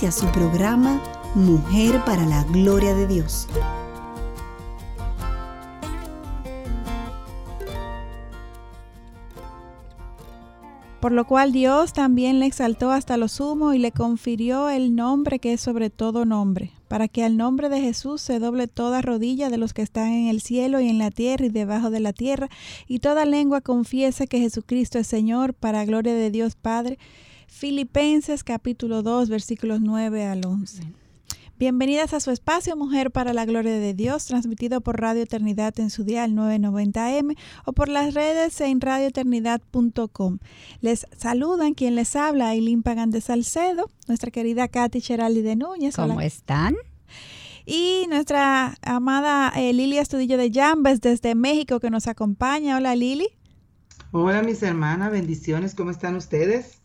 Inicia su programa Mujer para la Gloria de Dios. Por lo cual Dios también le exaltó hasta lo sumo y le confirió el nombre que es sobre todo nombre, para que al nombre de Jesús se doble toda rodilla de los que están en el cielo y en la tierra y debajo de la tierra, y toda lengua confiese que Jesucristo es Señor, para gloria de Dios Padre. Filipenses capítulo 2 versículos 9 al 11. Bienvenidas a su espacio Mujer para la Gloria de Dios, transmitido por Radio Eternidad en su dial 990M o por las redes en radioeternidad.com. Les saludan quien les habla, Aileen Pagan de Salcedo, nuestra querida Katy Cheraldi de Núñez. ¿Cómo están? Y nuestra amada eh, Lili Estudillo de Llambes desde México que nos acompaña. Hola Lili. Hola mis hermanas, bendiciones, ¿cómo están ustedes?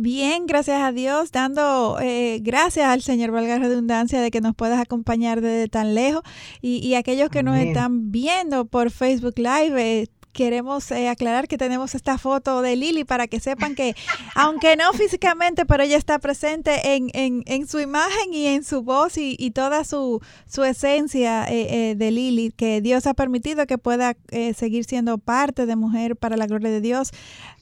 Bien, gracias a Dios, dando eh, gracias al Señor, valga la redundancia, de que nos puedas acompañar desde tan lejos. Y, y aquellos que nos están viendo por Facebook Live, eh, queremos eh, aclarar que tenemos esta foto de Lili para que sepan que, aunque no físicamente, pero ella está presente en, en, en su imagen y en su voz y, y toda su, su esencia eh, eh, de Lili, que Dios ha permitido que pueda seguir siendo parte de Mujer para la Gloria de Dios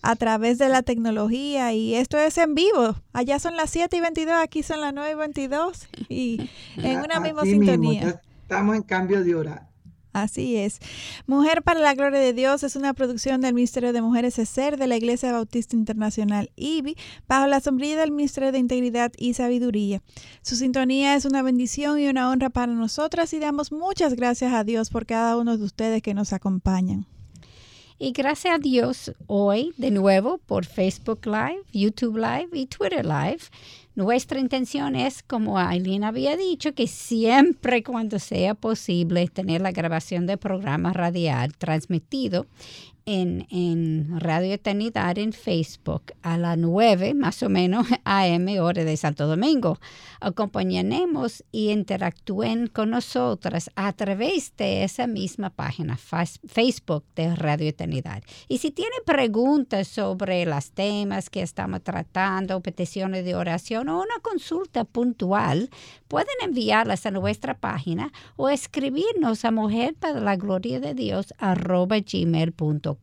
a través de la tecnología. Y esto es en vivo. Allá son las 7 y 22, aquí son las 9 y 22 y en una misma sintonía. estamos en cambio de hora. Así es. Mujer para la Gloria de Dios es una producción del Ministerio de Mujeres ESER de la Iglesia Bautista Internacional IBI bajo la sombrilla del Ministerio de Integridad y Sabiduría. Su sintonía es una bendición y una honra para nosotras y damos muchas gracias a Dios por cada uno de ustedes que nos acompañan. Y gracias a Dios hoy de nuevo por Facebook Live, YouTube Live y Twitter Live nuestra intención es, como Aileen había dicho, que siempre cuando sea posible tener la grabación del programa radial transmitido en, Radio Eternidad en Facebook a las 9 más o menos AM hora de Santo Domingo. Acompañaremos y interactúen con nosotras a través de esa misma página Facebook de Radio Eternidad. Y si tienen preguntas sobre los temas que estamos tratando, peticiones de oración o una consulta puntual, pueden enviarlas a nuestra página o escribirnos a mujer para la gloria de Dios arroba gmail.com.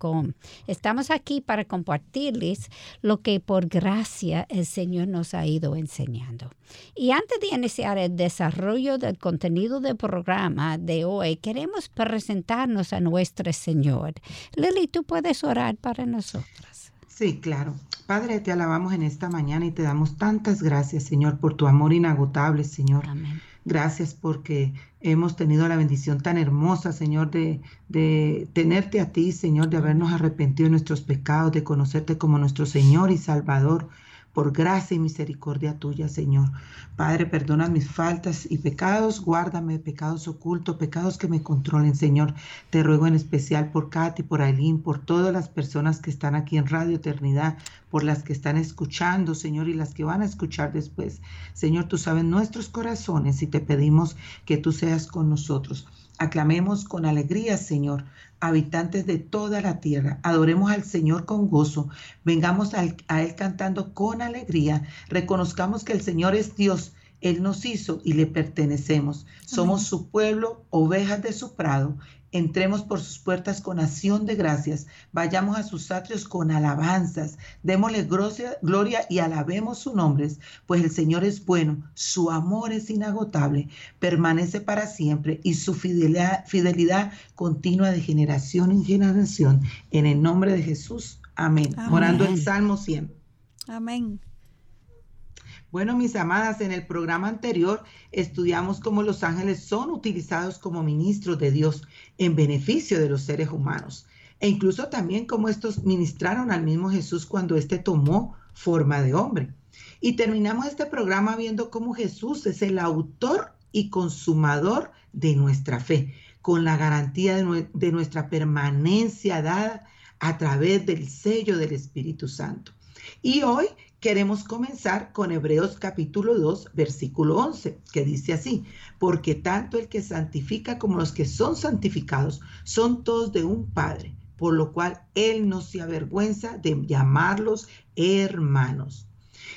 Estamos aquí para compartirles lo que por gracia el Señor nos ha ido enseñando. Y antes de iniciar el desarrollo del contenido del programa de hoy, queremos presentarnos a nuestro Señor. Lili, tú puedes orar para nosotras. Sí, claro. Padre, te alabamos en esta mañana y te damos tantas gracias, Señor, por tu amor inagotable, Señor. Amén. Gracias porque hemos tenido la bendición tan hermosa, Señor, de, de, tenerte a ti, Señor, de habernos arrepentido de nuestros pecados, de conocerte como nuestro Señor y Salvador por gracia y misericordia tuya, Señor. Padre, perdona mis faltas y pecados, guárdame pecados ocultos, pecados que me controlen, Señor. Te ruego en especial por Katy, por Aileen, por todas las personas que están aquí en Radio Eternidad, por las que están escuchando, Señor, y las que van a escuchar después. Señor, tú sabes nuestros corazones y te pedimos que tú seas con nosotros. Aclamemos con alegría, Señor, habitantes de toda la tierra. Adoremos al Señor con gozo. Vengamos a Él cantando con alegría. Reconozcamos que el Señor es Dios. Él nos hizo y le pertenecemos. Somos su pueblo, ovejas de su prado. Entremos por sus puertas con acción de gracias, vayamos a sus atrios con alabanzas, démosle gloria y alabemos su nombre, pues el Señor es bueno, su amor es inagotable, permanece para siempre y su fidelidad, fidelidad continua de generación en generación. En el nombre de Jesús, amén. Orando el Salmo 100. Amén. Bueno, mis amadas, en el programa anterior estudiamos cómo los ángeles son utilizados como ministros de Dios en beneficio de los seres humanos e incluso también cómo estos ministraron al mismo Jesús cuando éste tomó forma de hombre. Y terminamos este programa viendo cómo Jesús es el autor y consumador de nuestra fe, con la garantía de, nuestra permanencia dada a través del sello del Espíritu Santo. Y hoy queremos comenzar con Hebreos capítulo 2, versículo 11, que dice así, porque tanto el que santifica como los que son santificados son todos de un Padre, por lo cual Él no se avergüenza de llamarlos hermanos.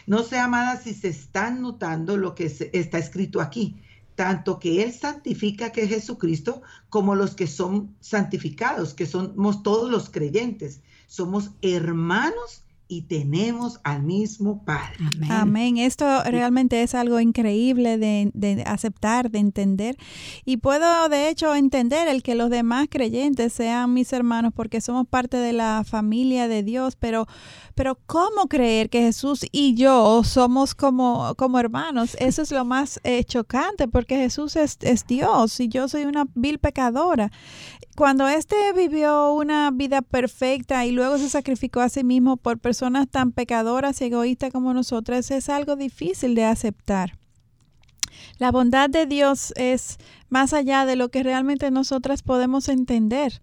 No sé, amada, si se están notando lo que está escrito aquí, tanto que Él santifica que es Jesucristo, como los que son santificados, que somos todos los creyentes. Somos hermanos y tenemos al mismo Padre. Amén. Esto realmente es algo increíble de, aceptar, de entender. Y puedo, de hecho, entender el que los demás creyentes sean mis hermanos porque somos parte de la familia de Dios, pero, pero ¿cómo creer que Jesús y yo somos como, como hermanos? Eso es lo más eh, chocante porque Jesús es, es Dios y yo soy una vil pecadora cuando éste vivió una vida perfecta y luego se sacrificó a sí mismo por personas tan pecadoras y egoístas como nosotras, es algo difícil de aceptar. La bondad de Dios es más allá de lo que realmente nosotras podemos entender.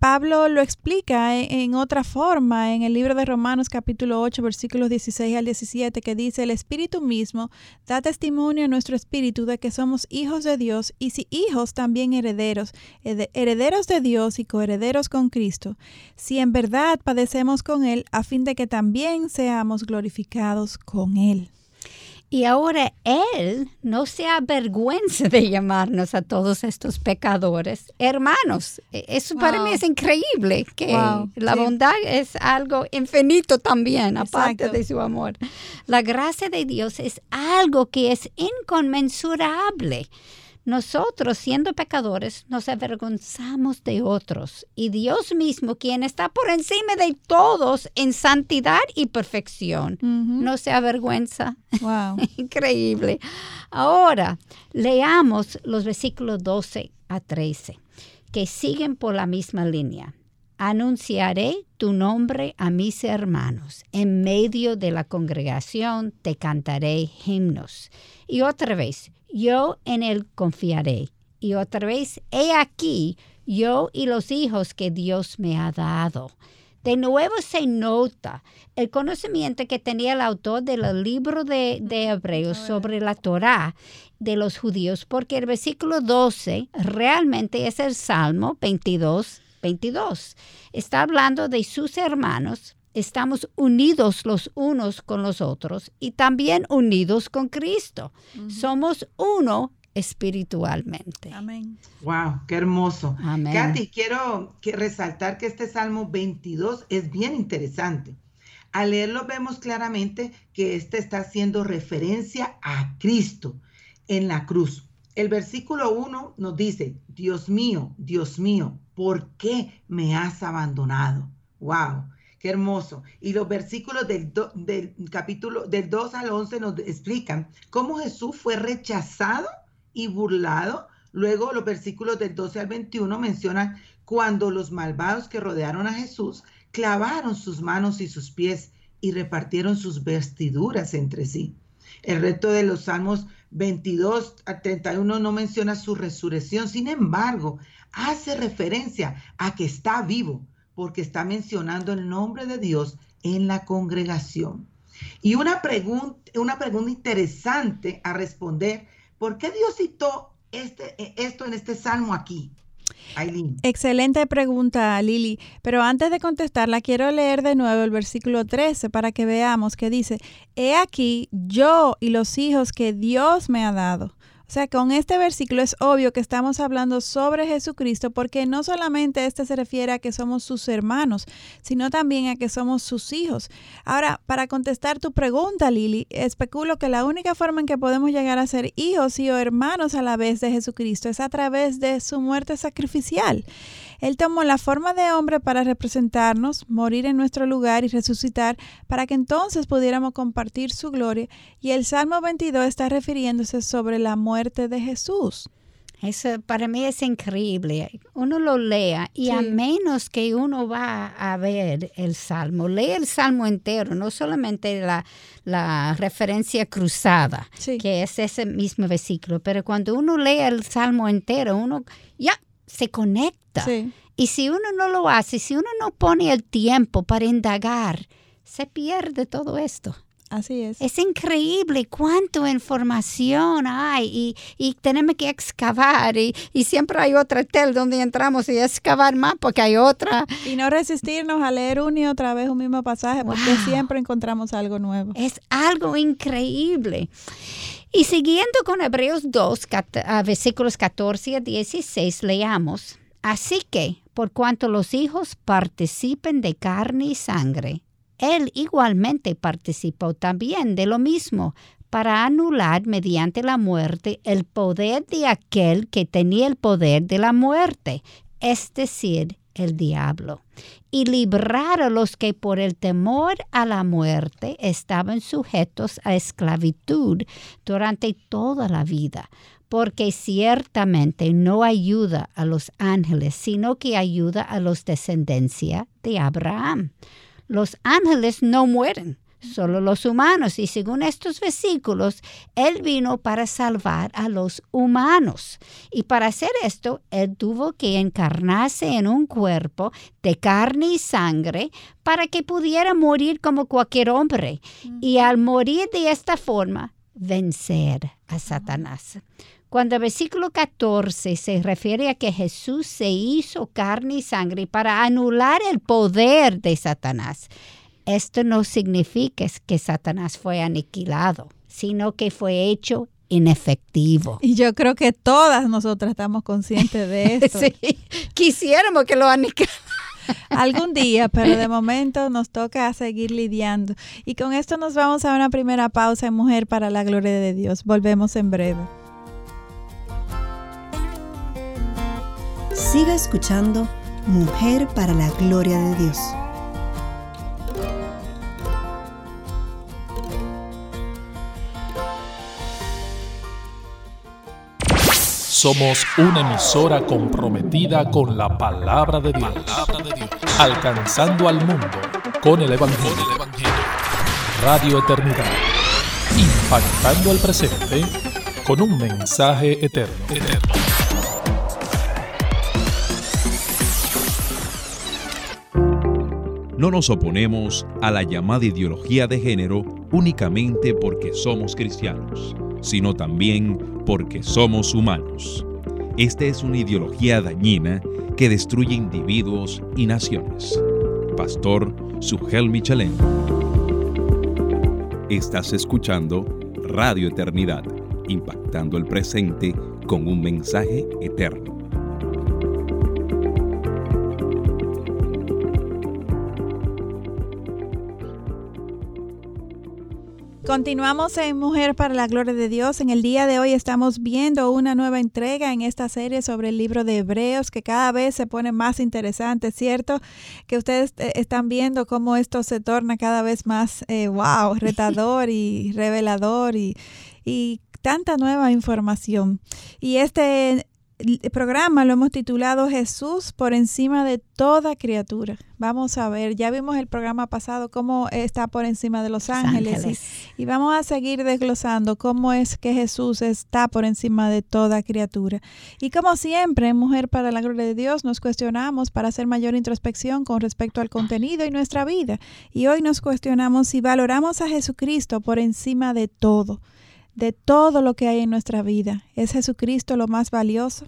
Pablo lo explica en, otra forma en el libro de Romanos capítulo 8 versículos 16 al 17 que dice, el Espíritu mismo da testimonio a nuestro espíritu de que somos hijos de Dios y si hijos también herederos, herederos de Dios y coherederos con Cristo, si en verdad padecemos con Él a fin de que también seamos glorificados con Él. Y ahora Él no se avergüenza de llamarnos a todos estos pecadores hermanos. E, eso para mí es increíble, que la bondad es algo infinito también, aparte de su amor. La gracia de Dios es algo que es inconmensurable. Nosotros, siendo pecadores, nos avergonzamos de otros y Dios mismo, quien está por encima de todos en santidad y perfección, no se avergüenza. Wow. Increíble. Ahora, leamos los versículos 12 a 13, que siguen por la misma línea. Anunciaré tu nombre a mis hermanos. En medio de la congregación te cantaré himnos. Y otra vez, yo en él confiaré. Y otra vez, he aquí, yo y los hijos que Dios me ha dado. De nuevo se nota el conocimiento que tenía el autor del libro de, de Hebreos sobre la Torá de los judíos, porque el versículo 12 realmente es el Salmo 22, 22. Está hablando de sus hermanos estamos unidos los unos con los otros y también unidos con Cristo. Somos uno espiritualmente. Amén. Wow, qué hermoso. Amén. Katy, quiero que resaltar que este Salmo 22 es bien interesante. Al leerlo vemos claramente que este está haciendo referencia a Cristo en la cruz. El versículo 1 nos dice, Dios mío, Dios mío, ¿por qué me has abandonado? Wow. Qué hermoso. Y los versículos del, capítulo del 2 al 11 nos explican cómo Jesús fue rechazado y burlado. Luego los versículos del 12 al 21 mencionan cuando los malvados que rodearon a Jesús clavaron sus manos y sus pies y repartieron sus vestiduras entre sí. El resto de los Salmos 22 a 31 no menciona su resurrección, sin embargo, hace referencia a que está vivo, porque está mencionando el nombre de Dios en la congregación. Y una pregunta, una pregunta interesante a responder, ¿por qué Dios citó este, esto en este salmo aquí? Aileen. Excelente pregunta, Lili. Pero antes de contestarla, quiero leer de nuevo el versículo 13 para que veamos que dice, He aquí yo y los hijos que Dios me ha dado. O sea, con este versículo es obvio que estamos hablando sobre Jesucristo porque no solamente este se refiere a que somos sus hermanos, sino también a que somos sus hijos. Ahora, para contestar tu pregunta, Lili, especulo que la única forma en que podemos llegar a ser hijos y o hermanos a la vez de Jesucristo es a través de su muerte sacrificial. Él tomó la forma de hombre para representarnos, morir en nuestro lugar y resucitar para que entonces pudiéramos compartir su gloria. Y el Salmo 22 está refiriéndose sobre la muerte de Jesús. Eso para mí es increíble. Uno lo lea y a menos que uno va a ver el salmo, lee el salmo entero, no solamente la, la referencia cruzada, que es ese mismo versículo, pero cuando uno lee el salmo entero, uno ya se conecta. Y si uno no lo hace, si uno no pone el tiempo para indagar, se pierde todo esto. Así es. Es increíble cuánta información hay y, tenemos que excavar y, siempre hay otra tel donde entramos y excavar más porque hay otra. Y no resistirnos a leer una y otra vez un mismo pasaje porque siempre encontramos algo nuevo. Es algo increíble. Y siguiendo con Hebreos 2, versículos 14 a 16, leamos. Así que, por cuanto los hijos participen de carne y sangre, él igualmente participó también de lo mismo para anular mediante la muerte el poder de aquel que tenía el poder de la muerte, es decir, el diablo, y librar a los que por el temor a la muerte estaban sujetos a esclavitud durante toda la vida, porque ciertamente no ayuda a los ángeles, sino que ayuda a los descendencia de Abraham. Los ángeles no mueren, solo los humanos. Y según estos versículos, Él vino para salvar a los humanos. Y para hacer esto, Él tuvo que encarnarse en un cuerpo de carne y sangre para que pudiera morir como cualquier hombre. Y al morir de esta forma, vencer a Satanás. Cuando el versículo 14 se refiere a que Jesús se hizo carne y sangre para anular el poder de Satanás, esto no significa que Satanás fue aniquilado, sino que fue hecho inefectivo. Y yo creo que todas nosotras estamos conscientes de esto. sí, quisiéramos que lo aniquilaran. Algún día, pero de momento nos toca seguir lidiando. Y con esto nos vamos a una primera pausa en Mujer para la Gloria de Dios. Volvemos en breve. Siga escuchando Mujer para la Gloria de Dios. Somos una emisora comprometida con la palabra de Dios, alcanzando al mundo con el Evangelio. Radio Eternidad, impactando al presente con un mensaje eterno. No nos oponemos a la llamada ideología de género únicamente porque somos cristianos, sino también porque somos humanos. Esta es una ideología dañina que destruye individuos y naciones. Pastor Sugel Michelén. Estás escuchando Radio Eternidad, impactando el presente con un mensaje eterno. Continuamos en Mujer para la Gloria de Dios. En el día de hoy estamos viendo una nueva entrega en esta serie sobre el libro de Hebreos que cada vez se pone más interesante, ¿cierto? Que ustedes eh, están viendo cómo esto se torna cada vez más, wow, eh, retador y revelador y, y tanta nueva información. Y este programa lo hemos titulado Jesús por encima de toda criatura. Vamos a ver, ya vimos el programa pasado cómo está por encima de los ángeles, Y, vamos a seguir desglosando cómo es que Jesús está por encima de toda criatura. Y como siempre, Mujer para la Gloria de Dios, nos cuestionamos para hacer mayor introspección con respecto al contenido y nuestra vida. Y hoy nos cuestionamos si valoramos a Jesucristo por encima de todo de todo lo que hay en nuestra vida. ¿Es Jesucristo lo más valioso?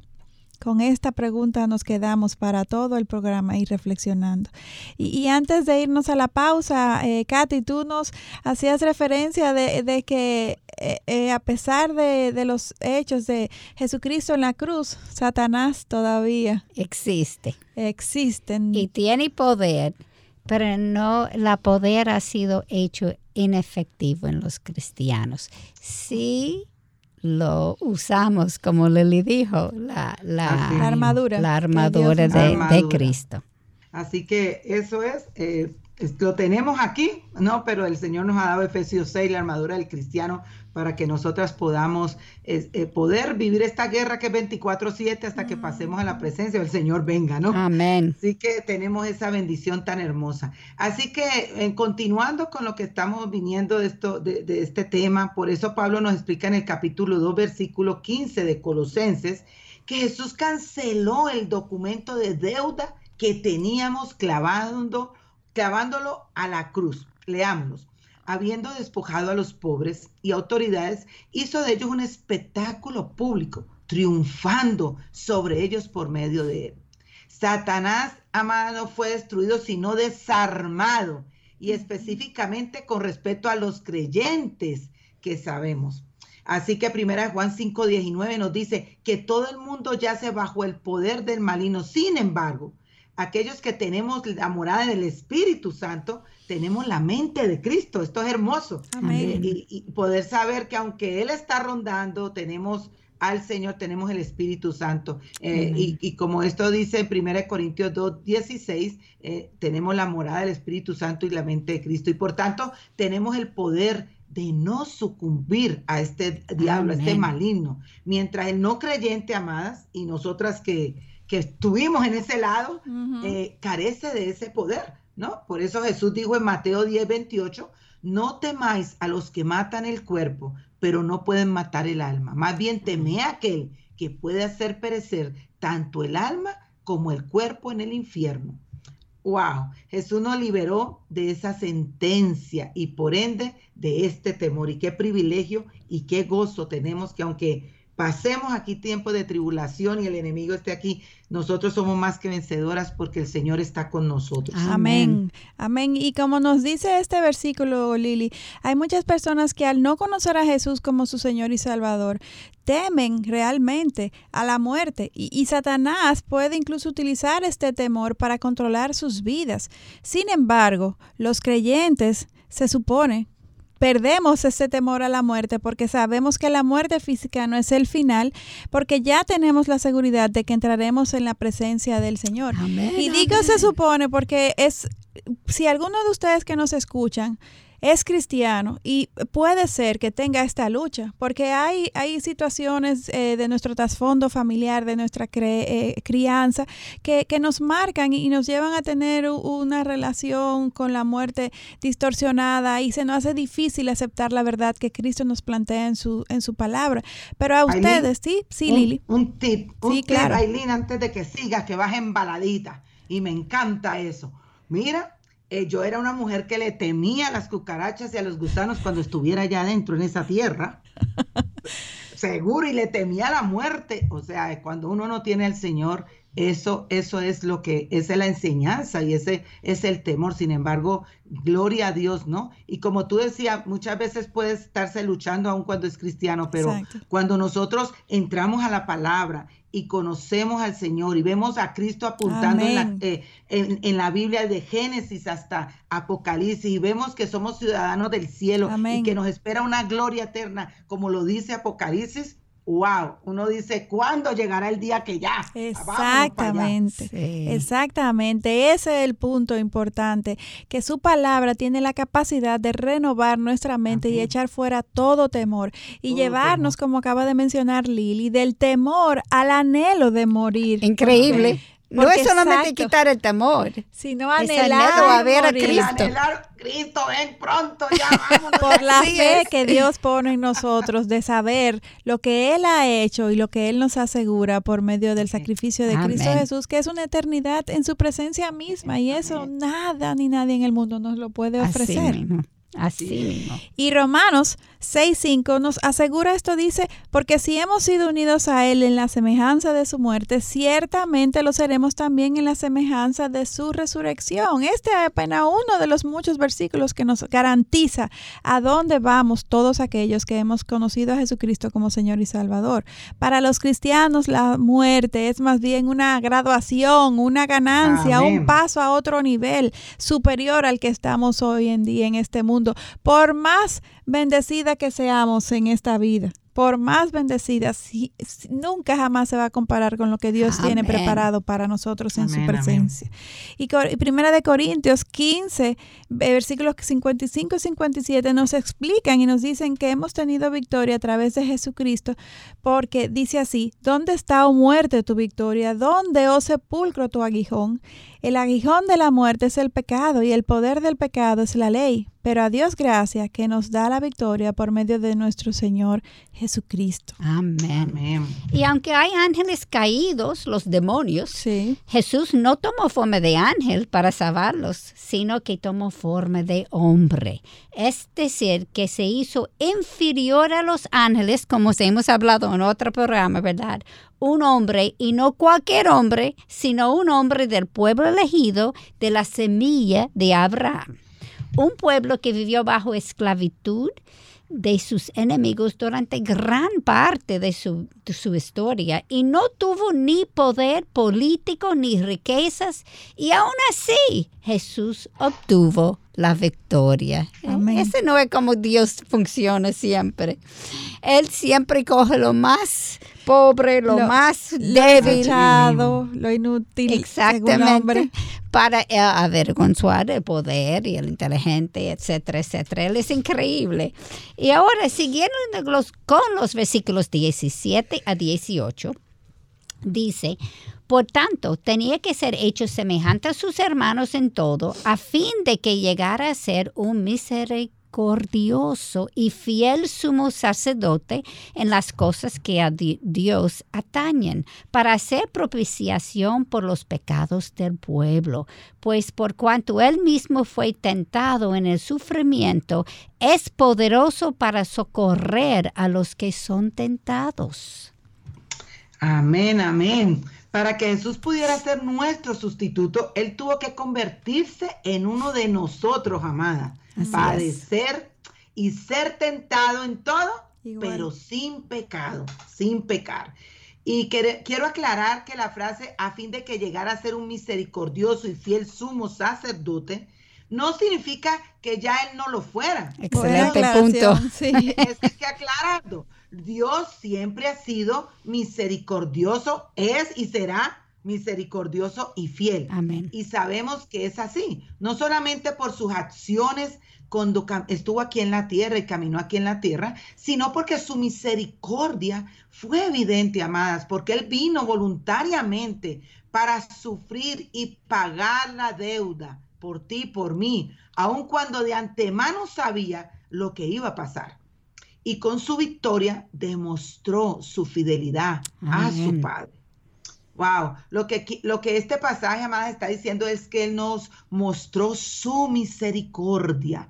Con esta pregunta nos quedamos para todo el programa y reflexionando. Y, antes de irnos a la pausa, eh, Katy, tú nos hacías referencia de, que eh, eh, a pesar de, de, los hechos de Jesucristo en la cruz, Satanás todavía existe. Existen. Y tiene poder, pero no, la poder ha sido hecho inefectivo en los cristianos. Sí lo usamos, como Lili dijo, la, armadura, la armadura de, Cristo. Así que eso es, eh, lo tenemos aquí, no, pero el Señor nos ha dado Efesios 6, la armadura del cristiano, para que nosotras podamos eh, poder vivir esta guerra que es 24/7 hasta que pasemos a la presencia del Señor venga, ¿no? Amén. Así que tenemos esa bendición tan hermosa. Así que eh, continuando con lo que estamos viniendo de, esto, de, de este tema, por eso Pablo nos explica en el capítulo 2, versículo 15 de Colosenses, que Jesús canceló el documento de deuda que teníamos clavando, clavándolo a la cruz. Leámoslos habiendo despojado a los pobres y autoridades, hizo de ellos un espectáculo público, triunfando sobre ellos por medio de él. Satanás, amado, fue destruido, sino desarmado, y específicamente con respecto a los creyentes que sabemos. Así que primera Juan 5:19 nos dice que todo el mundo yace bajo el poder del maligno. Sin embargo, aquellos que tenemos la morada del Espíritu Santo, tenemos la mente de Cristo. Esto es hermoso. Y, poder saber que aunque Él está rondando, tenemos al Señor, tenemos el Espíritu Santo. Eh, y, como esto dice en 1 Corintios 2, 16, eh, tenemos la morada del Espíritu Santo y la mente de Cristo. Y por tanto, tenemos el poder de no sucumbir a este diablo, a este maligno. Mientras el no creyente, amadas, y nosotras que, que estuvimos en ese lado, carece de ese poder. ¿no? Por eso Jesús dijo en Mateo 10, 28, no temáis a los que matan el cuerpo, pero no pueden matar el alma. Más bien teme a aquel que puede hacer perecer tanto el alma como el cuerpo en el infierno. Wow, Jesús nos liberó de esa sentencia y por ende de este temor. Y qué privilegio y qué gozo tenemos que aunque pasemos aquí tiempo de tribulación y el enemigo esté aquí, nosotros somos más que vencedoras porque el Señor está con nosotros. Amén. Amén. Y como nos dice este versículo, Lili, hay muchas personas que al no conocer a Jesús como su Señor y Salvador, temen realmente a la muerte y, y, Satanás puede incluso utilizar este temor para controlar sus vidas. Sin embargo, los creyentes se supone perdemos ese temor a la muerte porque sabemos que la muerte física no es el final, porque ya tenemos la seguridad de que entraremos en la presencia del Señor. y digo se supone porque es, si alguno de ustedes que nos escuchan, es cristiano y puede ser que tenga esta lucha, porque hay, hay situaciones eh, de nuestro trasfondo familiar, de nuestra eh, crianza, que, nos marcan y nos llevan a tener una relación con la muerte distorsionada y se nos hace difícil aceptar la verdad que Cristo nos plantea en su, en su palabra. Pero a ustedes, sí, sí, Lili. Un tip, un sí, tip, claro. antes de que sigas, que vas embaladita. Y me encanta eso. Mira, eh, yo era una mujer que le temía a las cucarachas y a los gusanos cuando estuviera allá adentro en esa tierra. Seguro, y le temía la muerte. O sea, cuando uno no tiene al Señor, eso, eso es lo que, es la enseñanza y ese es el temor. Sin embargo, gloria a Dios, ¿no? Y como tú decías, muchas veces puede estarse luchando aún cuando es cristiano, pero cuando nosotros entramos a la palabra y conocemos al Señor y vemos a Cristo apuntando en la, eh, en, la, Biblia de Génesis hasta Apocalipsis y vemos que somos ciudadanos del cielo y que nos espera una gloria eterna, como lo dice Apocalipsis, wow, uno dice, ¿cuándo llegará el día que ya? Exactamente, exactamente, ese es el punto importante, que su palabra tiene la capacidad de renovar nuestra mente y echar fuera todo temor y llevarnos, como acaba de mencionar Lili, del temor al anhelo de morir. Increíble no es solamente quitar el temor, sino anhelar a ver a Cristo. Cristo, ven pronto, ya vámonos. Por la fe que Dios pone en nosotros de saber lo que Él ha hecho y lo que Él nos asegura por medio del sacrificio de Cristo Jesús, que es una eternidad en su presencia misma y eso nada ni nadie en el mundo nos lo puede ofrecer. Así mismo. Y Romanos 6.5 nos asegura esto, dice, porque si hemos sido unidos a Él en la semejanza de su muerte, ciertamente lo seremos también en la semejanza de su resurrección. Este es apenas uno de los muchos versículos que nos garantiza a dónde vamos todos aquellos que hemos conocido a Jesucristo como Señor y Salvador. Para los cristianos la muerte es más bien una graduación, una ganancia, un paso a otro nivel superior al que estamos hoy en día en este mundo, por más bendecida que seamos en esta vida. por más bendecida, nunca jamás se va a comparar con lo que Dios tiene preparado para nosotros en su presencia. Y, Primera de Corintios 15, versículos 55 y 57 nos explican y nos dicen que hemos tenido victoria a través de Jesucristo, porque dice así, ¿dónde está, oh muerte, tu victoria? ¿Dónde, oh sepulcro, tu aguijón? El aguijón de la muerte es el pecado y el poder del pecado es la ley, pero a Dios gracias que nos da la victoria por medio de nuestro Señor Jesucristo. Amén. Y aunque hay ángeles caídos, los demonios, Jesús no tomó forma de ángel para salvarlos, sino que tomó forma de hombre. Es decir, que se hizo inferior a los ángeles, como hemos hablado en otro programa, ¿verdad? Un hombre, y no cualquier hombre, sino un hombre del pueblo elegido de la semilla de Abraham. Un pueblo que vivió bajo esclavitud de sus enemigos durante gran parte de su, historia y no tuvo ni poder político ni riquezas y aún así Jesús obtuvo la victoria. Ese no es como Dios funciona siempre. Él siempre coge lo más pobre, lo, más débil, lo inútil, exactamente, para eh, avergonzar el poder y el inteligente, etcétera, etcétera. Él es increíble. Y ahora, siguiendo los, con los versículos 17 a 18, dice, por tanto, tenía que ser hecho semejante a sus hermanos en todo, a fin de que llegara a ser un misericordioso y fiel sumo sacerdote en las cosas que a Dios atañen, para hacer propiciación por los pecados del pueblo, pues por cuanto él mismo fue tentado en el sufrimiento, es poderoso para socorrer a los que son tentados. Amén, amén. Para que Jesús pudiera ser nuestro sustituto, Él tuvo que convertirse en uno de nosotros, amada padecer y ser tentado en todo, pero sin pecado, sin pecar. Y quiero aclarar que la frase a fin de que llegara a ser un misericordioso y fiel sumo sacerdote, no significa que ya él no lo fuera. Excelente punto. Sí. Es que aclarando, Dios siempre ha sido misericordioso, es y será misericordioso y fiel. Amén. Y sabemos que es así, no solamente por sus acciones cuando estuvo aquí en la tierra y caminó aquí en la tierra, sino porque su misericordia fue evidente, amadas, porque Él vino voluntariamente para sufrir y pagar la deuda por ti, por mí, aun cuando de antemano sabía lo que iba a pasar. Y con su victoria demostró su fidelidad a su Padre. Wow, lo que, lo que este pasaje, amada, está diciendo es que Él nos mostró su misericordia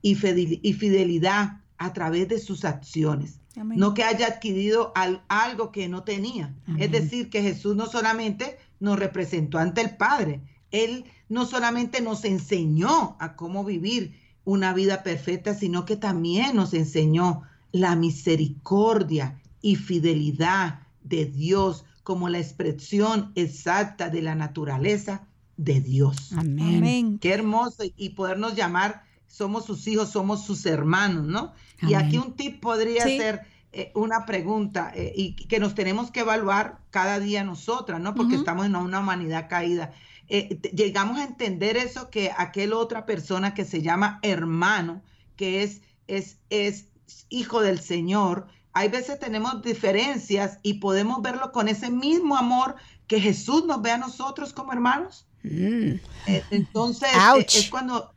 y fidelidad a través de sus acciones. No que haya adquirido algo que no tenía. Es decir, que Jesús no solamente nos representó ante el Padre, Él no solamente nos enseñó a cómo vivir una vida perfecta, sino que también nos enseñó la misericordia y fidelidad de Dios como la expresión exacta de la naturaleza de Dios. Amén. Qué hermoso y podernos llamar, somos sus hijos, somos sus hermanos, ¿no? Y aquí un tip podría ser eh, una pregunta eh, y que nos tenemos que evaluar cada día nosotras, ¿no? Porque estamos en una humanidad caída. Eh, llegamos a entender eso que aquel otra persona que se llama hermano, que es, es, es hijo del Señor, hay veces tenemos diferencias y podemos verlo con ese mismo amor que Jesús nos ve a nosotros como hermanos. Mm. Eh, entonces, eh, es cuando...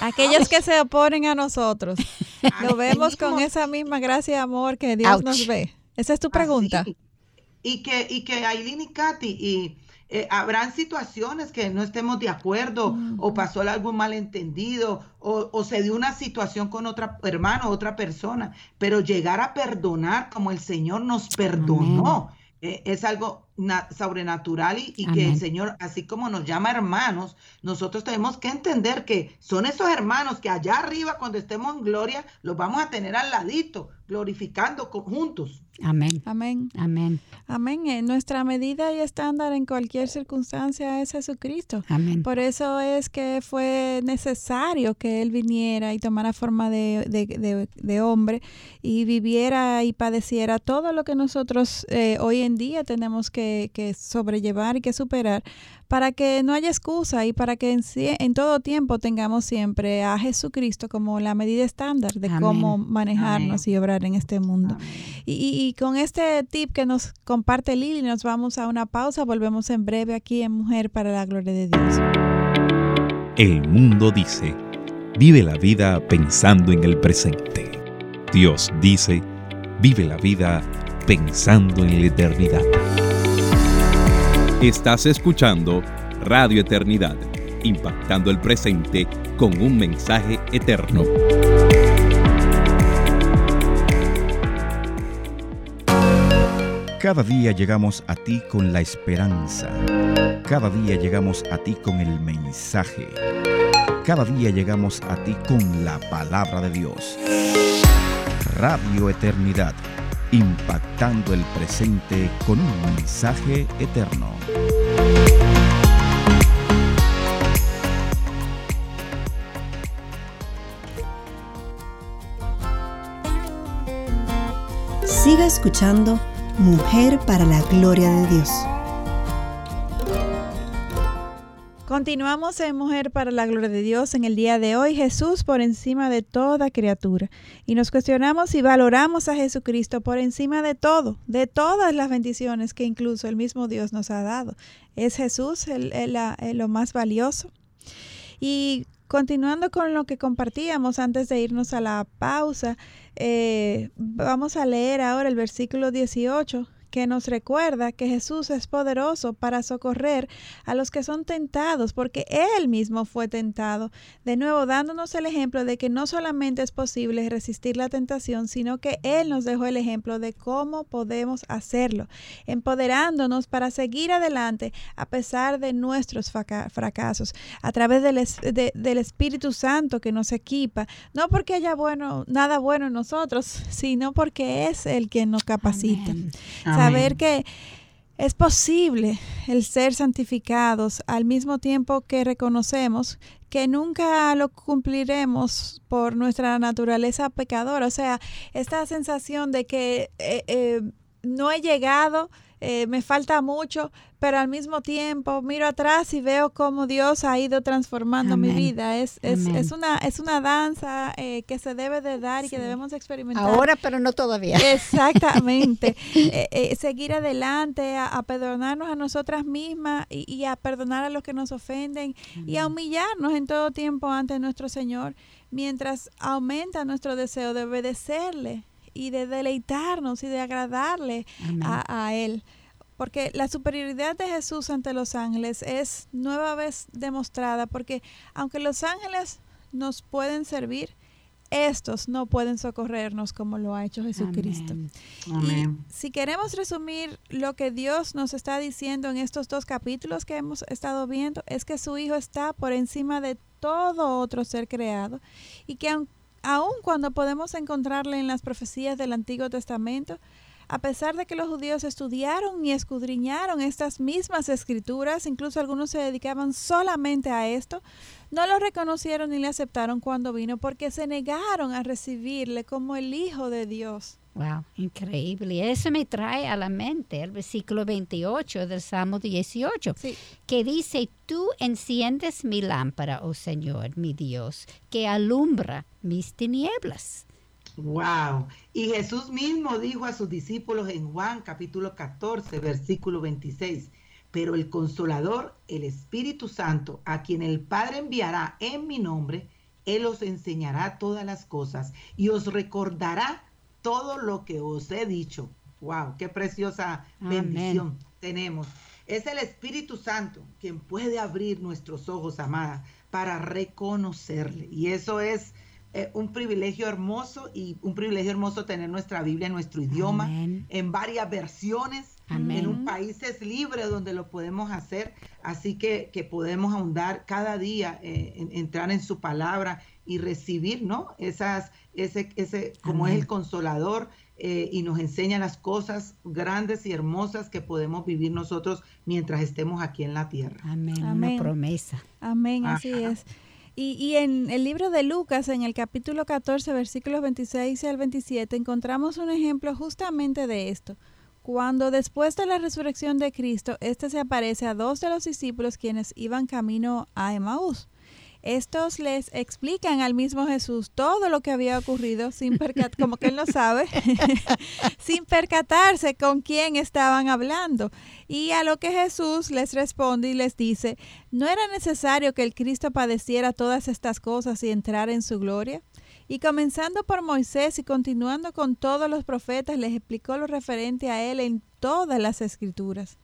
Aquellos que se oponen a nosotros, lo vemos con esa misma gracia y amor que Dios nos ve. Esa es tu pregunta. Y que, y que Aileen y Katy, y eh, habrán situaciones que no estemos de acuerdo mm. o pasó algún malentendido o, se dio una situación con otra hermano, otra persona, pero llegar a perdonar como el Señor nos perdonó. Eh, es algo sobrenatural y, que el Señor, así como nos llama hermanos, nosotros tenemos que entender que son esos hermanos que allá arriba, cuando estemos en gloria, los vamos a tener al ladito, glorificando juntos. Amén. Amén. Amén. Amén. En nuestra medida y estándar en cualquier circunstancia es Jesucristo. Amén. Por eso es que fue necesario que Él viniera y tomara forma de, de, hombre y viviera y padeciera todo lo que nosotros eh, hoy en día tenemos que, que sobrellevar y que superar para que no haya excusa y para que en, todo tiempo tengamos siempre a Jesucristo como la medida estándar de cómo manejarnos y obrar en este mundo. Y, con este tip que nos comparte Lili, nos vamos a una pausa, volvemos en breve aquí en Mujer para la Gloria de Dios. El mundo dice, vive la vida pensando en el presente. Dios dice, vive la vida pensando en la eternidad. Estás escuchando Radio Eternidad, impactando el presente con un mensaje eterno. Cada día llegamos a ti con la esperanza. Cada día llegamos a ti con el mensaje. Cada día llegamos a ti con la palabra de Dios. Radio Eternidad impactando el presente con un mensaje eterno. Siga escuchando Mujer para la Gloria de Dios. Continuamos en Mujer para la Gloria de Dios en el día de hoy, Jesús por encima de toda criatura. Y nos cuestionamos y valoramos a Jesucristo por encima de todo, de todas las bendiciones que incluso el mismo Dios nos ha dado. ¿Es Jesús el, lo más valioso? Y continuando con lo que compartíamos antes de irnos a la pausa, eh, vamos a leer ahora el versículo 18 que nos recuerda que Jesús es poderoso para socorrer a los que son tentados, porque Él mismo fue tentado. De nuevo, dándonos el ejemplo de que no solamente es posible resistir la tentación, sino que Él nos dejó el ejemplo de cómo podemos hacerlo, empoderándonos para seguir adelante a pesar de nuestros fracasos, a través del, del Espíritu Santo que nos equipa, no porque haya bueno, nada bueno en nosotros, sino porque es el que nos capacita saber que es posible el ser santificados al mismo tiempo que reconocemos que nunca lo cumpliremos por nuestra naturaleza pecadora. O sea, esta sensación de que eh, eh, no he llegado, eh, me falta mucho, pero al mismo tiempo miro atrás y veo cómo Dios ha ido transformando mi vida. Es, es, es, una, es una danza eh, que se debe de dar y que debemos experimentar. Ahora, pero no todavía. Exactamente. Eh, eh, seguir adelante, a, perdonarnos a nosotras mismas y, a perdonar a los que nos ofenden y a humillarnos en todo tiempo ante nuestro Señor, mientras aumenta nuestro deseo de obedecerle y de deleitarnos y de agradarle a, a Él porque la superioridad de Jesús ante los ángeles es nueva vez demostrada, porque aunque los ángeles nos pueden servir, estos no pueden socorrernos como lo ha hecho Jesucristo. Amén. si queremos resumir lo que Dios nos está diciendo en estos dos capítulos que hemos estado viendo, es que su Hijo está por encima de todo otro ser creado y que aun, aun cuando podemos encontrarle en las profecías del Antiguo Testamento, a pesar de que los judíos estudiaron y escudriñaron estas mismas escrituras, incluso algunos se dedicaban solamente a esto, no lo reconocieron ni le aceptaron cuando vino porque se negaron a recibirle como el Hijo de Dios. Wow, increíble. Eso me trae a la mente el versículo 28 del Salmo 18, que dice, tú enciendes mi lámpara, oh Señor, mi Dios, que alumbra mis tinieblas. Wow. Y Jesús mismo dijo a sus discípulos en Juan capítulo 14, versículo 26, pero el consolador, el Espíritu Santo, a quien el Padre enviará en mi nombre, Él os enseñará todas las cosas y os recordará todo lo que os he dicho. Wow, qué preciosa bendición tenemos. Es el Espíritu Santo quien puede abrir nuestros ojos, amada, para reconocerle. Y eso es eh, un privilegio hermoso y un privilegio hermoso tener nuestra Biblia en nuestro idioma, en varias versiones, en un país es libre donde lo podemos hacer, así que, que podemos ahondar cada día, eh, entrar en su palabra y recibir, ¿no? Esas, ese, ese, como es el consolador eh, y nos enseña las cosas grandes y hermosas que podemos vivir nosotros mientras estemos aquí en la tierra. Amén, Amén. una promesa. Amén, así es. Y, en el libro de Lucas, en el capítulo 14, versículos 26 al 27, encontramos un ejemplo justamente de esto. Cuando después de la resurrección de Cristo, este se aparece a dos de los discípulos quienes iban camino a Emaús. Estos les explican al mismo Jesús todo lo que había ocurrido sin percat como que él no sabe, sin percatarse con quién estaban hablando. Y a lo que Jesús les responde y les dice, ¿no era necesario que el Cristo padeciera todas estas cosas y entrara en su gloria? Y comenzando por Moisés y continuando con todos los profetas, les explicó lo referente a él en todas las escrituras.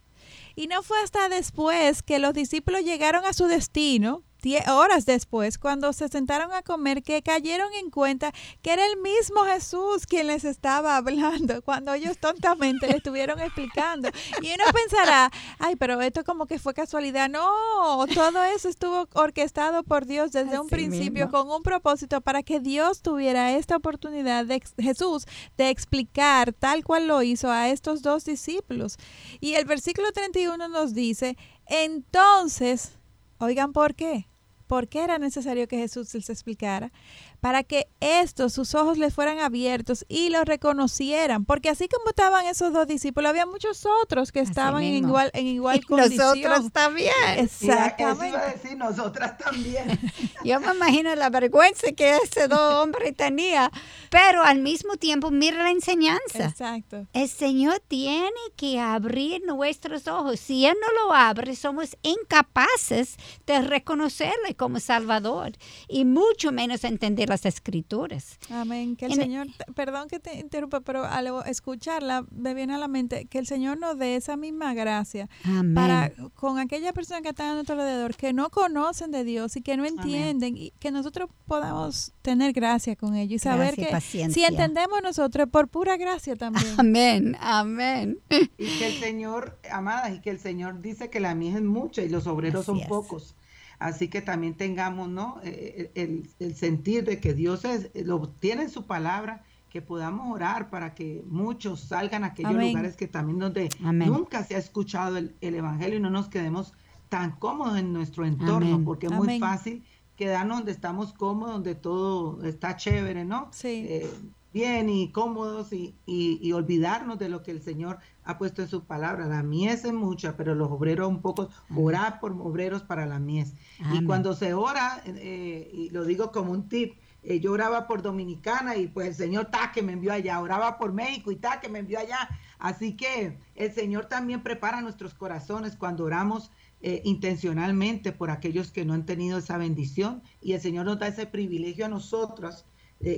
Y no fue hasta después que los discípulos llegaron a su destino, horas después, cuando se sentaron a comer, que cayeron en cuenta que era el mismo Jesús quien les estaba hablando, cuando ellos tontamente le estuvieron explicando. Y uno pensará, ay, pero esto como que fue casualidad. No, todo eso estuvo orquestado por Dios desde un principio con un propósito para que Dios tuviera esta oportunidad de Jesús de explicar tal cual lo hizo a estos dos discípulos. Y el versículo 31 nos dice, entonces, oigan por qué por qué era necesario que Jesús les explicara, para que estos, sus ojos les fueran abiertos y los reconocieran, porque así como estaban esos dos discípulos, había muchos otros que estaban en igual, en igual condición. Nosotros también. Exactamente. Eso iba a decir, nosotras también. Yo me imagino la vergüenza que ese dos hombres tenía, pero al mismo tiempo, mira la enseñanza. Exacto. El Señor tiene que abrir nuestros ojos. Si Él no lo abre, somos incapaces de reconocerle como Salvador y mucho menos entender las escrituras. Amén. Que el Señor, perdón que te interrumpa, pero al escucharla me viene a la mente que el Señor nos dé esa misma gracia para con aquella persona que está a nuestro alrededor que no conocen de Dios y que no entienden y que nosotros podamos tener gracia con ellos y saber que si entendemos nosotros por pura gracia también. Amén. Amén. Y que el Señor, amadas, y que el Señor dice que la mies es mucha y los obreros son pocos. Así que también tengamos ¿no? Eh, eh, el, sentir de que Dios es, lo tiene en su palabra, que podamos orar para que muchos salgan a aquellos lugares que también donde nunca se ha escuchado el, Evangelio y no nos quedemos tan cómodos en nuestro entorno, porque es muy fácil quedarnos donde estamos cómodos, donde todo está chévere, ¿no? Sí. Eh, bien y cómodos y, y, olvidarnos de lo que el Señor ha puesto en su palabra. La mies es mucha, pero los obreros un poco, orar por obreros para la mies. Y cuando se ora, eh, y lo digo como un tip, eh, yo oraba por Dominicana y pues el Señor ta que me envió allá, oraba por México y ta que me envió allá. Así que el Señor también prepara nuestros corazones cuando oramos eh, intencionalmente por aquellos que no han tenido esa bendición y el Señor nos da ese privilegio a nosotros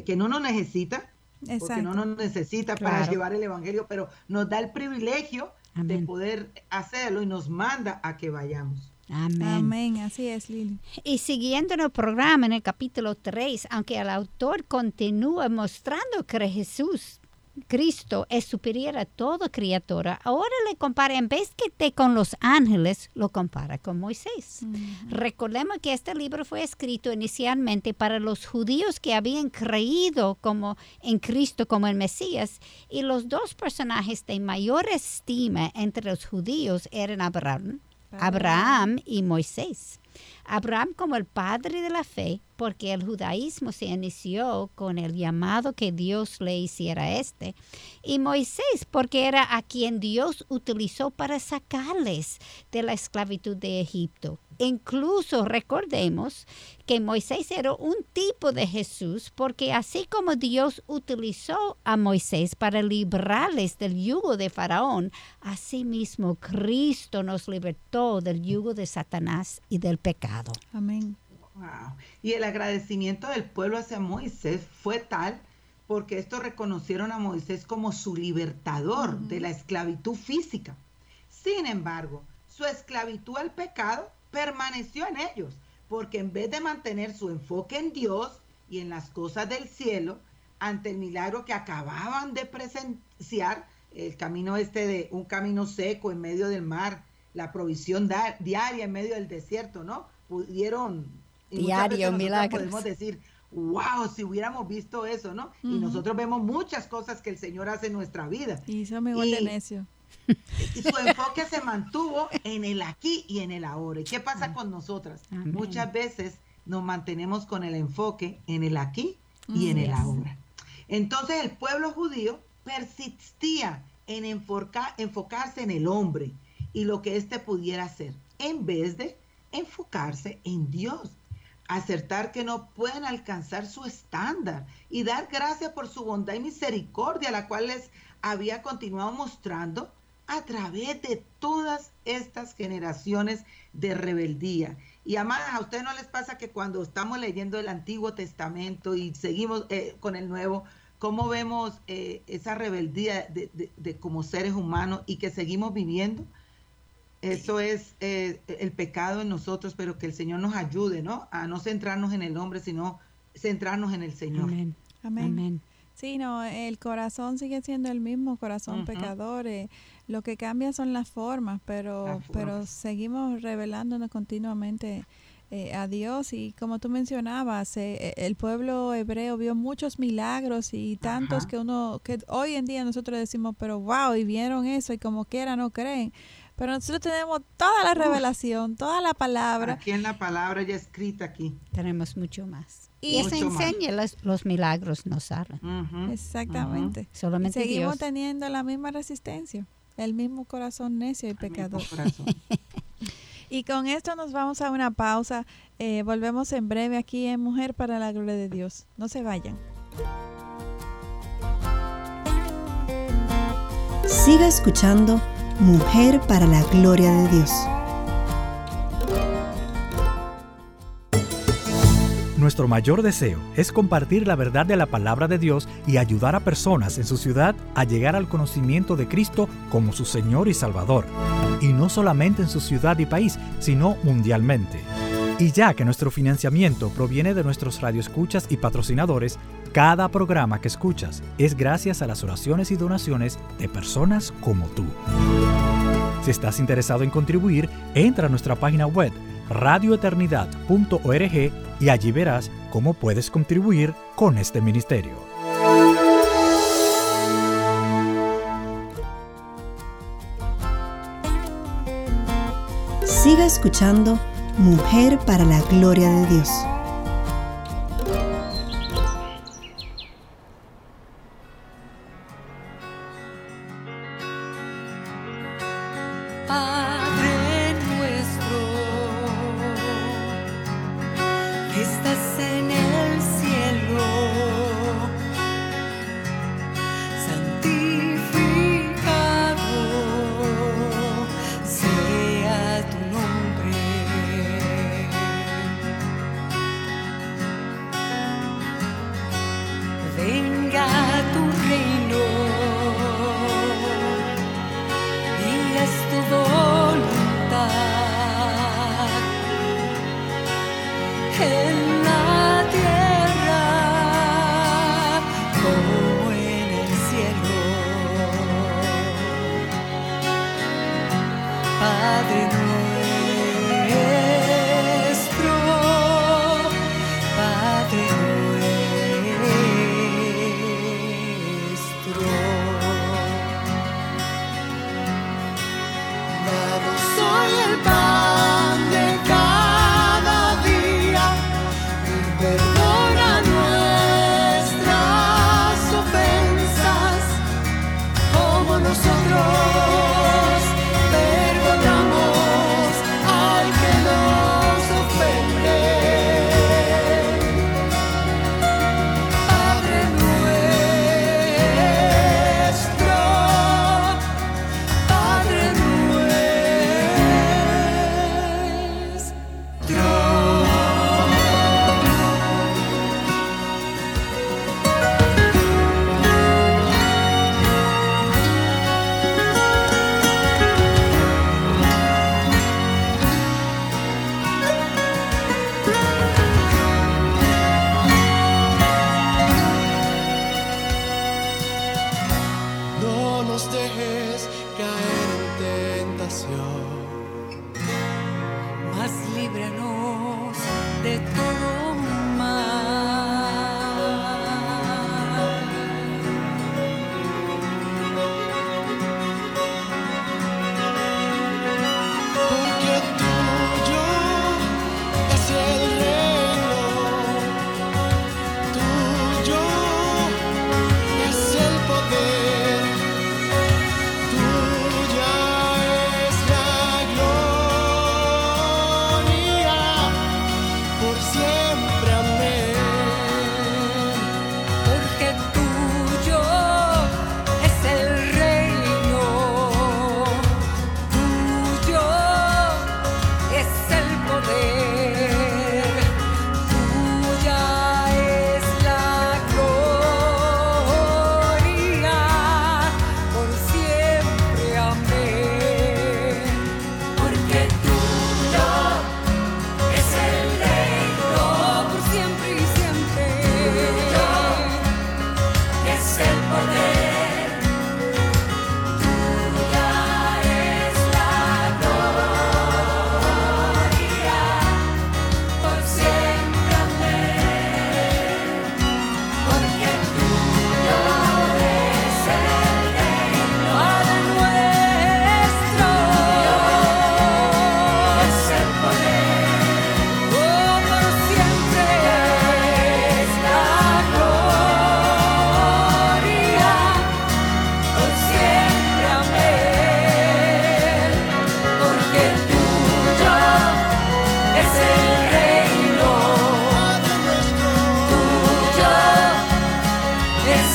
que no nos necesita, porque no nos necesita para llevar el Evangelio, pero nos da el privilegio de poder hacerlo y nos manda a que vayamos. Amén. Amén, así es, Lili. Y siguiendo el programa en el capítulo 3, aunque el autor continúa mostrando que Jesús Cristo es superior a toda criatura, ahora le compara, en vez que te con los ángeles, lo compara con Moisés. Recordemos que este libro fue escrito inicialmente para los judíos que habían creído como en Cristo como el Mesías, y los dos personajes de mayor estima entre los judíos eran Abraham, Abraham y Moisés. Abraham como el padre de la fe, porque el judaísmo se inició con el llamado que Dios le hiciera este, y Moisés porque era a quien Dios utilizó para sacarles de la esclavitud de Egipto. Incluso recordemos que Moisés era un tipo de Jesús porque así como Dios utilizó a Moisés para librarles del yugo de Faraón, asimismo Cristo nos libertó del yugo de Satanás y del pecado. Amén. Y el agradecimiento del pueblo hacia Moisés fue tal porque estos reconocieron a Moisés como su libertador de la esclavitud física. Sin embargo, su esclavitud al pecado permaneció en ellos, porque en vez de mantener su enfoque en Dios y en las cosas del cielo ante el milagro que acababan de presenciar, el camino este de un camino seco en medio del mar, la provisión diaria en medio del desierto, ¿no? Pudieron... Diario, milagros. Podemos decir, wow, si hubiéramos visto eso, ¿no? Y nosotros vemos muchas cosas que el Señor hace en nuestra vida. Y eso me necio. Y su enfoque se mantuvo en el aquí y en el ahora. ¿Y qué pasa con nosotras? Muchas veces nos mantenemos con el enfoque en el aquí y en el ahora. Entonces el pueblo judío persistía en enfocarse en el hombre y lo que éste pudiera hacer, en vez de enfocarse en Dios acertar que no pueden alcanzar su estándar y dar gracias por su bondad y misericordia, la cual les había continuado mostrando a través de todas estas generaciones de rebeldía. Y amadas, ¿a ustedes no les pasa que cuando estamos leyendo el Antiguo Testamento y seguimos eh, con el Nuevo, cómo vemos eh, esa rebeldía de como seres humanos y que seguimos viviendo? Eso es eh, el pecado en nosotros, pero que el Señor nos ayude, ¿no? A no centrarnos en el hombre, sino centrarnos en el Señor. Amén. Amén. Sí, no, el corazón sigue siendo el mismo corazón pecador. Eh, lo que cambia son las formas, pero, pero seguimos revelándonos continuamente eh, a Dios. Y como tú mencionabas, el pueblo hebreo vio muchos milagros y tantos que uno, que hoy en día nosotros decimos, pero wow, y vieron eso y como quiera no creen. Pero nosotros tenemos toda la revelación, toda la palabra. Aquí en la palabra ya escrita aquí. Tenemos mucho más. Y eso enseña los, milagros nos hablan. Exactamente. Solamente seguimos teniendo la misma resistencia, el mismo corazón necio y pecador. y con esto nos vamos a una pausa. Eh, volvemos en breve aquí en Mujer para la Gloria de Dios. No se vayan. Siga escuchando Mujer para la Gloria de Dios. Nuestro mayor deseo es compartir la verdad de la palabra de Dios y ayudar a personas en su ciudad a llegar al conocimiento de Cristo como su Señor y Salvador. Y no solamente en su ciudad y país, sino mundialmente. Y ya que nuestro financiamiento proviene de nuestros radioescuchas y patrocinadores, cada programa que escuchas es gracias a las oraciones y donaciones de personas como tú. Si estás interesado en contribuir, entra a nuestra página web radioeternidad.org y allí verás cómo puedes contribuir con este ministerio. Siga escuchando Mujer para la Gloria de Dios.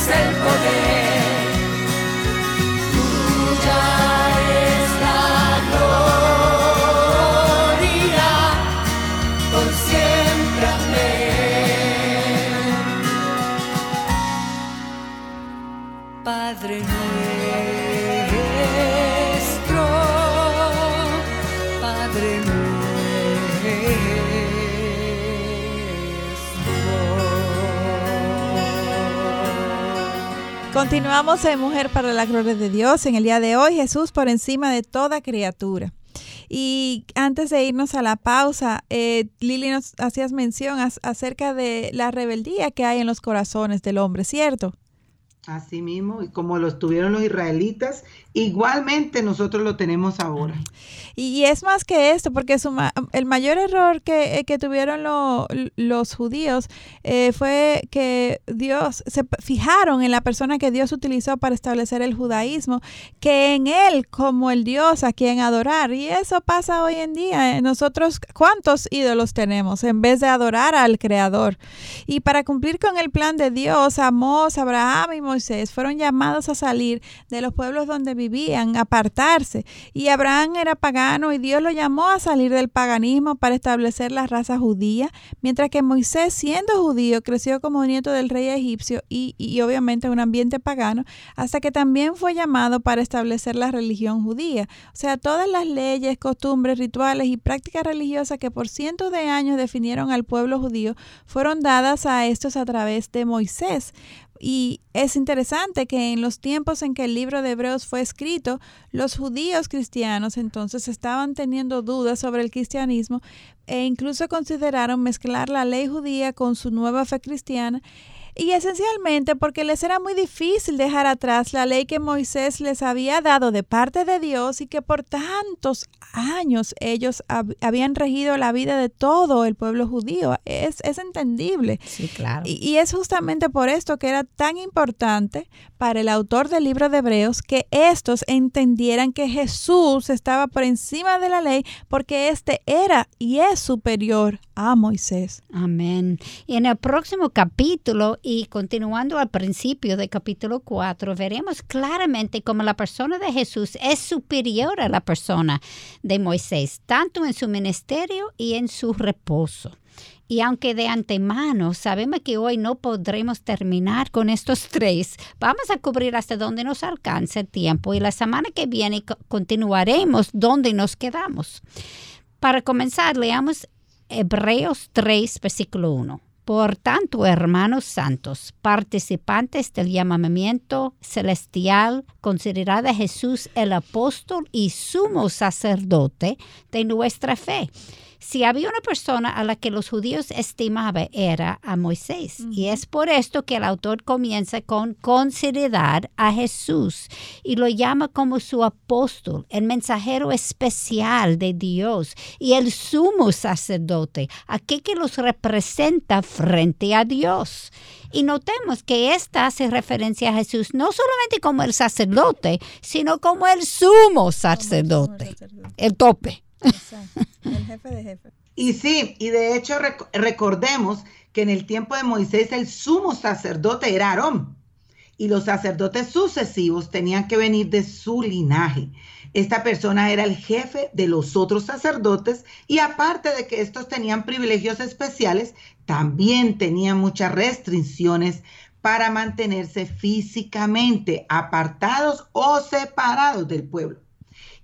es el poder. Continuamos en Mujer para la Gloria de Dios. En el día de hoy, Jesús por encima de toda criatura. Y antes de irnos a la pausa, eh, Lili nos hacías mención acerca de la rebeldía que hay en los corazones del hombre, ¿cierto? Así mismo, y como lo tuvieron los israelitas, igualmente nosotros lo tenemos ahora. Y, es más que esto, porque el mayor error que, eh, tuvieron los judíos eh, fue que Dios, se fijaron en la persona que Dios utilizó para establecer el judaísmo, que en él como el Dios a quien adorar. Y eso pasa hoy en día. Nosotros, ¿cuántos ídolos tenemos en vez de adorar al Creador? Y para cumplir con el plan de Dios, Amós, Abraham y Moisés fueron llamados a salir de los pueblos donde vivían, apartarse. Y Abraham era pagano y Dios lo llamó a salir del paganismo para establecer la raza judía, mientras que Moisés, siendo judío, creció como nieto del rey egipcio y, y obviamente en un ambiente pagano, hasta que también fue llamado para establecer la religión judía. O sea, todas las leyes, costumbres, rituales y prácticas religiosas que por cientos de años definieron al pueblo judío fueron dadas a estos a través de Moisés. Y es interesante que en los tiempos en que el libro de Hebreos fue escrito, los judíos cristianos entonces estaban teniendo dudas sobre el cristianismo e incluso consideraron mezclar la ley judía con su nueva fe cristiana y esencialmente porque les era muy difícil dejar atrás la ley que Moisés les había dado de parte de Dios y que por tantos años ellos habían regido la vida de todo el pueblo judío. Es, es entendible. Sí, claro. Y, y, es justamente por esto que era tan importante para el autor del libro de Hebreos que estos entendieran que Jesús estaba por encima de la ley porque éste era y es superior a Moisés. Amén. Y en el próximo capítulo y continuando al principio del capítulo 4, veremos claramente cómo la persona de Jesús es superior a la persona de Moisés, tanto en su ministerio y en su reposo. Y aunque de antemano sabemos que hoy no podremos terminar con estos tres, vamos a cubrir hasta donde nos alcance el tiempo y la semana que viene continuaremos donde nos quedamos. Para comenzar, leamos Hebreos 3, versículo 1. Por tanto, hermanos santos, participantes del llamamiento celestial, considerad a Jesús el apóstol y sumo sacerdote de nuestra fe si había una persona a la que los judíos estimaban era a Moisés. Y es por esto que el autor comienza con considerar a Jesús y lo llama como su apóstol, el mensajero especial de Dios y el sumo sacerdote, aquel que los representa frente a Dios. Y notemos que esta hace referencia a Jesús no solamente como el sacerdote, sino como el sumo sacerdote, el tope. El jefe de jefe. Y sí, y de hecho recordemos que en el tiempo de Moisés el sumo sacerdote era Aarón y los sacerdotes sucesivos tenían que venir de su linaje. Esta persona era el jefe de los otros sacerdotes y aparte de que estos tenían privilegios especiales, también tenían muchas restricciones para mantenerse físicamente apartados o separados del pueblo.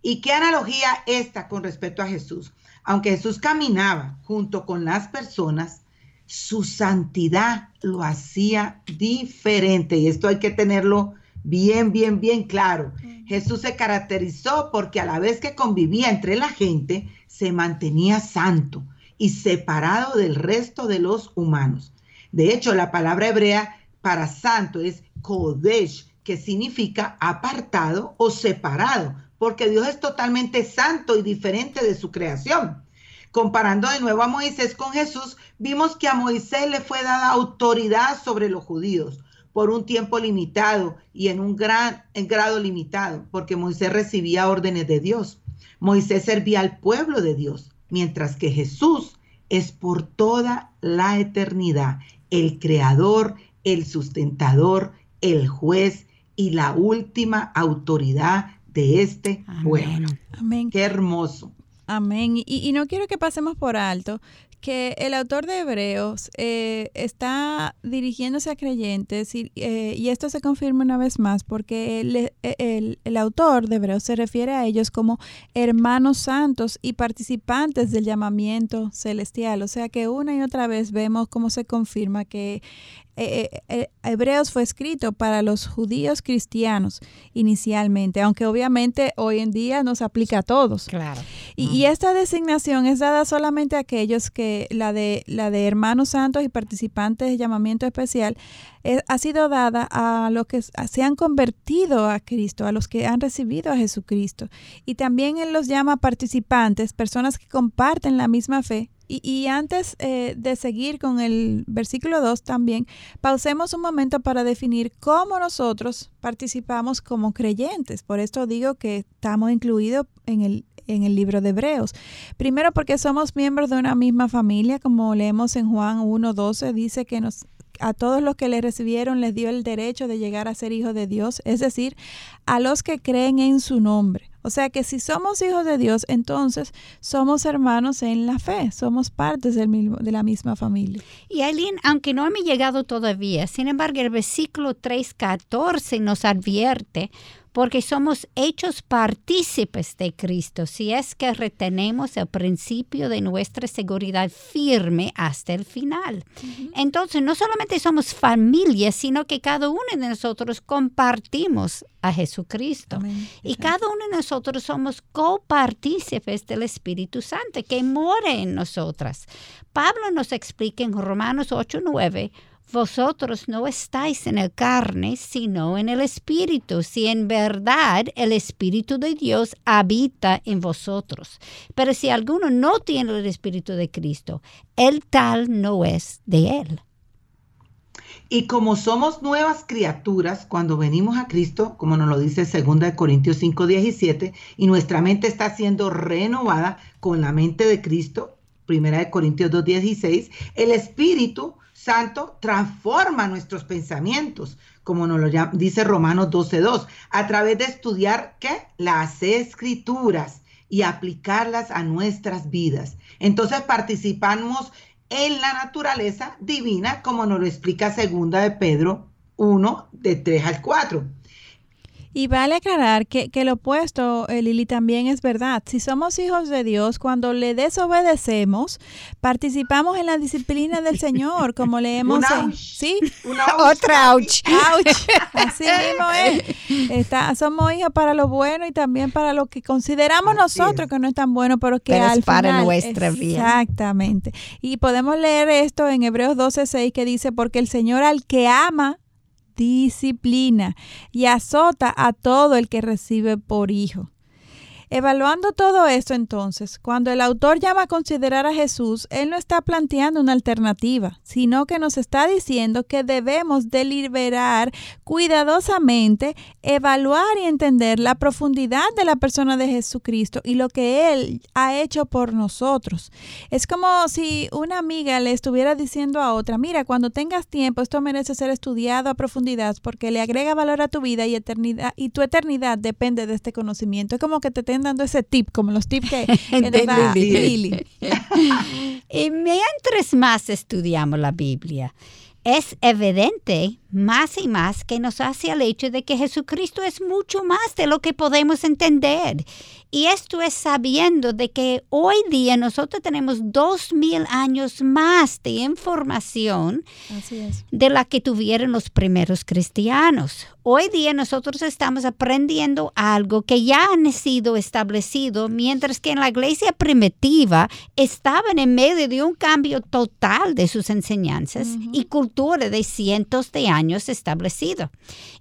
¿Y qué analogía esta con respecto a Jesús? Aunque Jesús caminaba junto con las personas, su santidad lo hacía diferente. Y esto hay que tenerlo bien, bien, bien claro. Jesús se caracterizó porque a la vez que convivía entre la gente, se mantenía santo y separado del resto de los humanos. De hecho, la palabra hebrea para santo es kodesh, que significa apartado o separado porque Dios es totalmente santo y diferente de su creación. Comparando de nuevo a Moisés con Jesús, vimos que a Moisés le fue dada autoridad sobre los judíos por un tiempo limitado y en un gran en grado limitado, porque Moisés recibía órdenes de Dios. Moisés servía al pueblo de Dios, mientras que Jesús es por toda la eternidad el creador, el sustentador, el juez y la última autoridad de este pueblo. Amén. Qué hermoso. Amén. Y, no quiero que pasemos por alto que el autor de Hebreos eh, está dirigiéndose a creyentes y, eh, y, esto se confirma una vez más porque e, el, el, autor de Hebreos se refiere a ellos como hermanos santos y participantes del llamamiento celestial. O sea que una y otra vez vemos cómo se confirma que eh, eh, eh, Hebreos fue escrito para los judíos cristianos inicialmente, aunque obviamente hoy en día nos aplica a todos. Claro. Y, esta designación es dada solamente a aquellos que la de la de hermanos santos y participantes de llamamiento especial ha sido dada a los que se han convertido a Cristo, a los que han recibido a Jesucristo. Y también Él los llama participantes, personas que comparten la misma fe y, antes eh, de seguir con el versículo 2 también, pausemos un momento para definir cómo nosotros participamos como creyentes. Por esto digo que estamos incluidos en el, en el libro de Hebreos. Primero porque somos miembros de una misma familia, como leemos en Juan 1.12, dice que nos a todos los que le recibieron les dio el derecho de llegar a ser hijos de Dios, es decir, a los que creen en su nombre. O sea que si somos hijos de Dios, entonces somos hermanos en la fe, somos partes del mismo, de la misma familia. Y Aileen, aunque no me ha llegado todavía, sin embargo el versículo 3.14 nos advierte porque somos hechos partícipes de Cristo si es que retenemos el principio de nuestra seguridad firme hasta el final. Entonces, no solamente somos familia, sino que cada uno de nosotros compartimos a Jesucristo. Y cada uno de nosotros somos copartícipes del Espíritu Santo que muere en nosotras. Pablo nos explica en Romanos 8:9 vosotros no estáis en el carne, sino en el Espíritu, si en verdad el Espíritu de Dios habita en vosotros. Pero si alguno no tiene el Espíritu de Cristo, el tal no es de él. Y como somos nuevas criaturas, cuando venimos a Cristo, como nos lo dice 2 Corintios 5, 17, y nuestra mente está siendo renovada con la mente de Cristo, 1 Corintios 2, 16, el Espíritu Santo transforma nuestros pensamientos, como nos lo dice Romanos 12.2, a través de estudiar ¿qué? las escrituras y aplicarlas a nuestras vidas. Entonces participamos en la naturaleza divina, como nos lo explica segunda de Pedro 1, de 3 al 4. Y vale aclarar que, que lo opuesto, eh, Lili, también es verdad. Si somos hijos de Dios, cuando le desobedecemos, participamos en la disciplina del Señor, como leemos en... ¿Sí? Otra ouch. Así mismo es. Está, somos hijos para lo bueno y también para lo que consideramos nosotros que no es tan bueno, pero que al es para nuestra vida. Exactamente. Y podemos leer esto en Hebreos 12:6 que dice, porque el Señor al que ama, disciplina y azota a todo el que recibe por hijo. Evaluando todo esto entonces, cuando el autor llama a considerar a Jesús, él no está planteando una alternativa, sino que nos está diciendo que debemos deliberar cuidadosamente, evaluar y entender la profundidad de la persona de Jesucristo y lo que Él ha hecho por nosotros. Es como si una amiga le estuviera diciendo a otra, mira, cuando tengas tiempo, esto merece ser estudiado a profundidad porque le agrega valor a tu vida y eternidad y tu eternidad depende de este conocimiento. Es como que te dando ese tip, como los tips que, que Lili. y mientras más estudiamos la Biblia, es evidente más y más que nos hace el hecho de que Jesucristo es mucho más de lo que podemos entender. Y esto es sabiendo de que hoy día nosotros tenemos dos mil años más de información de la que tuvieron los primeros cristianos. Hoy día nosotros estamos aprendiendo algo que ya ha sido establecido, mientras que en la iglesia primitiva estaban en medio de un cambio total de sus enseñanzas y cultura de cientos de años establecido.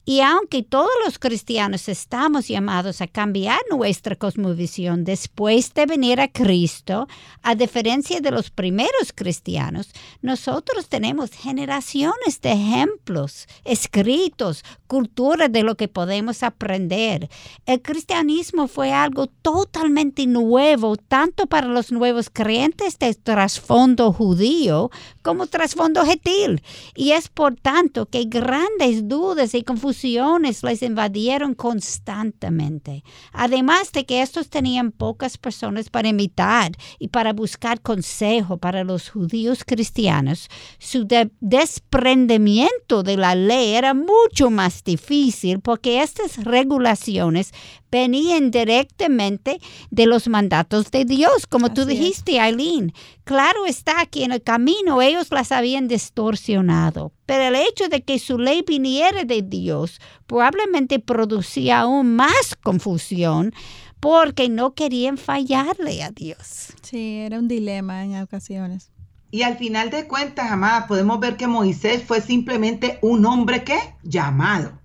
Y aunque todos los cristianos estamos llamados a cambiar nuestra cosmovisión después de venir a Cristo, a diferencia de los primeros cristianos, nosotros tenemos generaciones de ejemplos escritos, cultura de lo que podemos aprender. El cristianismo fue algo totalmente nuevo, tanto para los nuevos creyentes de trasfondo judío como trasfondo gentil. Y es por tanto que grandes dudas y confusiones les invadieron constantemente. Además de que estos tenían pocas personas para imitar y para buscar consejo para los judíos cristianos, su desprendimiento de la ley era mucho más difícil porque estas regulaciones venían directamente de los mandatos de Dios, como tú dijiste, Aileen. Claro está que en el camino ellos las habían distorsionado, pero el hecho de que su ley viniera de Dios probablemente producía aún más confusión porque no querían fallarle a Dios. Sí, era un dilema en ocasiones. Y al final de cuentas, amada, podemos ver que Moisés fue simplemente un hombre que llamado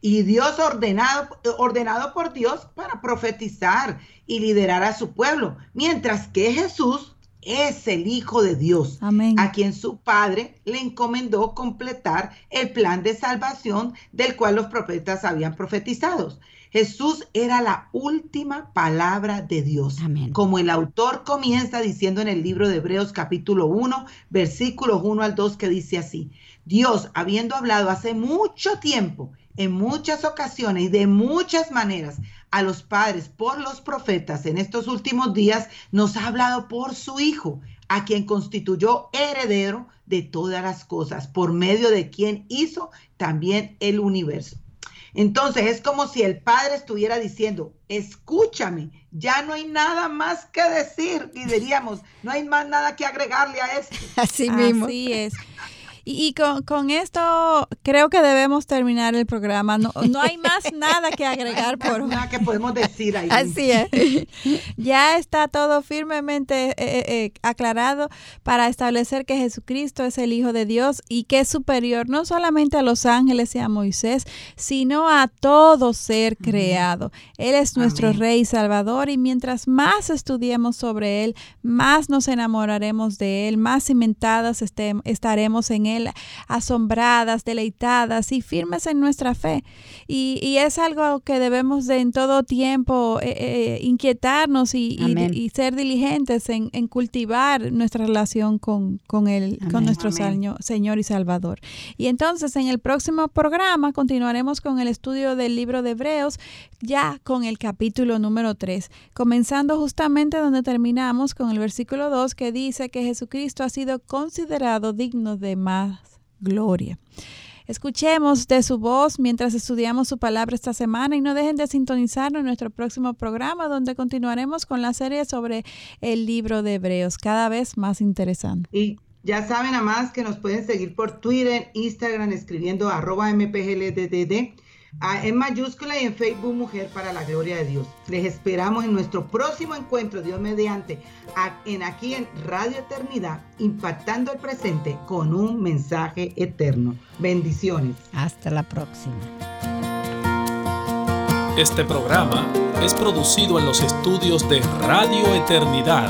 y Dios ordenado, ordenado por Dios para profetizar y liderar a su pueblo, mientras que Jesús es el Hijo de Dios, a quien su Padre le encomendó completar el plan de salvación del cual los profetas habían profetizado. Jesús era la última palabra de Dios. Como el autor comienza diciendo en el libro de Hebreos capítulo 1, versículos 1 al 2, que dice así, Dios, habiendo hablado hace mucho tiempo en muchas ocasiones y de muchas maneras a los padres por los profetas en estos últimos días, nos ha hablado por su Hijo, a quien constituyó heredero de todas las cosas, por medio de quien hizo también el universo. Entonces es como si el Padre estuviera diciendo, escúchame, ya no hay nada más que decir, y diríamos, no hay más nada que agregarle a esto. Así mismo. Así es. Y, con, esto creo que debemos terminar el programa. No, hay más nada que agregar por nada que podemos decir ahí. Así es. Ya está todo firmemente eh, eh, eh, aclarado para establecer que Jesucristo es el Hijo de Dios y que es superior no solamente a los ángeles y a Moisés, sino a todo ser creado. Él es nuestro Rey Salvador y mientras más estudiemos sobre Él, más nos enamoraremos de Él, más cimentadas estaremos en Él asombradas, deleitadas y firmes en nuestra fe. Y, es algo que debemos de en todo tiempo eh, eh, inquietarnos y, ser diligentes en, cultivar nuestra relación con, con, con nuestro Señor y Salvador. Y entonces en el próximo programa continuaremos con el estudio del libro de Hebreos, ya con el capítulo número 3, comenzando justamente donde terminamos con el versículo 2 que dice que Jesucristo ha sido considerado digno de más gloria. Escuchemos de su voz mientras estudiamos su palabra esta semana y no dejen de sintonizarnos en nuestro próximo programa donde continuaremos con la serie sobre el libro de Hebreos, cada vez más interesante. Y ya saben, más que nos pueden seguir por Twitter, Instagram, escribiendo arroba en mayúscula y en Facebook Mujer para la Gloria de Dios. Les esperamos en nuestro próximo encuentro, Dios mediante, en aquí en Radio Eternidad, impactando el presente con un mensaje eterno. Bendiciones. Hasta la próxima. Este programa es producido en los estudios de Radio Eternidad.